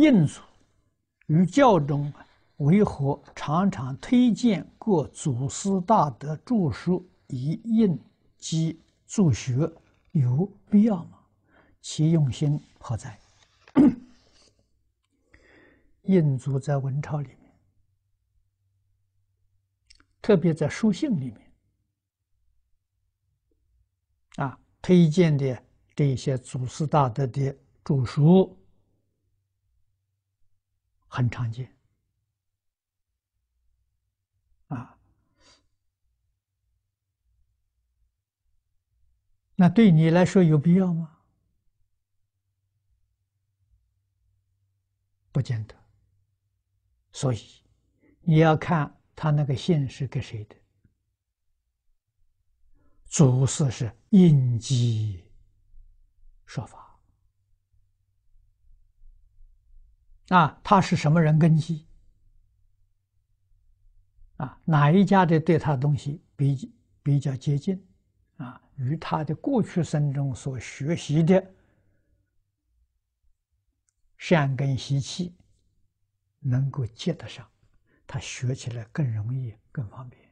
印祖于教中为何常常推荐各祖师大德著书以印记助学，有必要吗？其用心何在？印祖在文钞里面，特别在书信里面，啊，推荐的这些祖师大德的著书很常见，啊，那对你来说有必要吗？不见得。所以，你要看他那个信是给谁的。祖师是印记说法，啊，他是什么人根基？啊，哪一家的对他的东西比比较接近？啊，与他的过去生中所学习的善根习气。能够接得上，他学起来更容易、更方便。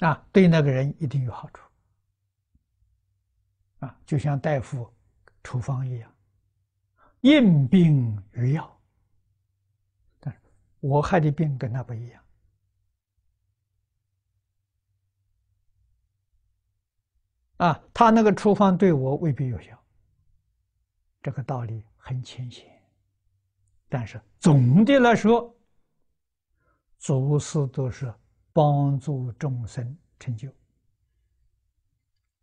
啊，对那个人一定有好处。啊，就像大夫处方一样，应病与药。但是我害的病跟他不一样。啊，他那个处方对我未必有效。这个道理很浅显，但是总的来说，祖师都是帮助众生成就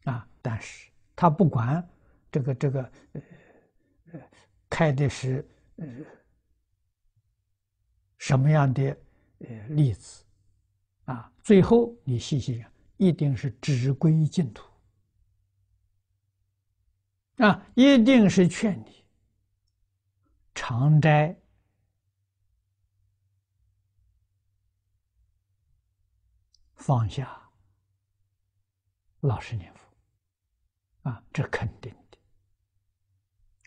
啊。但是他不管这个这个呃呃开的是呃什么样的呃例子啊，最后你细细想，一定是只归净土。啊，一定是劝你常斋放下，老实念佛啊，这肯定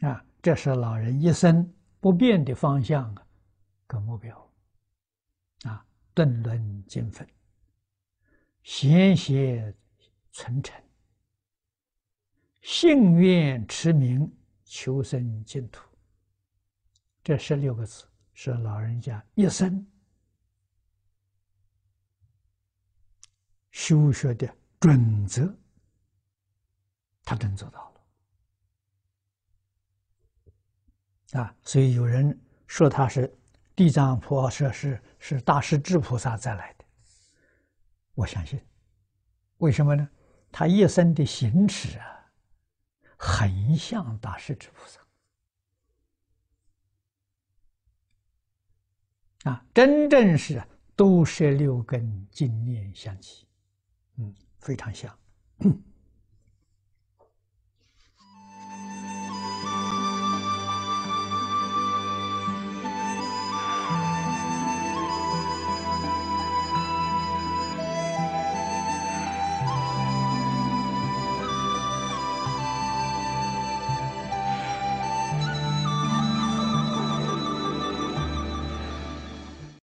啊，这是老人一生不变的方向啊，跟目标啊，顿论精分，贤协存诚。信愿持名，求生净土。这十六个字是老人家一生修学的准则，他真做到了啊！所以有人说他是地藏菩萨，是是大势至菩萨再来的。我相信，为什么呢？他一生的行持啊。很像大势至菩萨啊，真正是都摄六根，净念相继，嗯，非常像。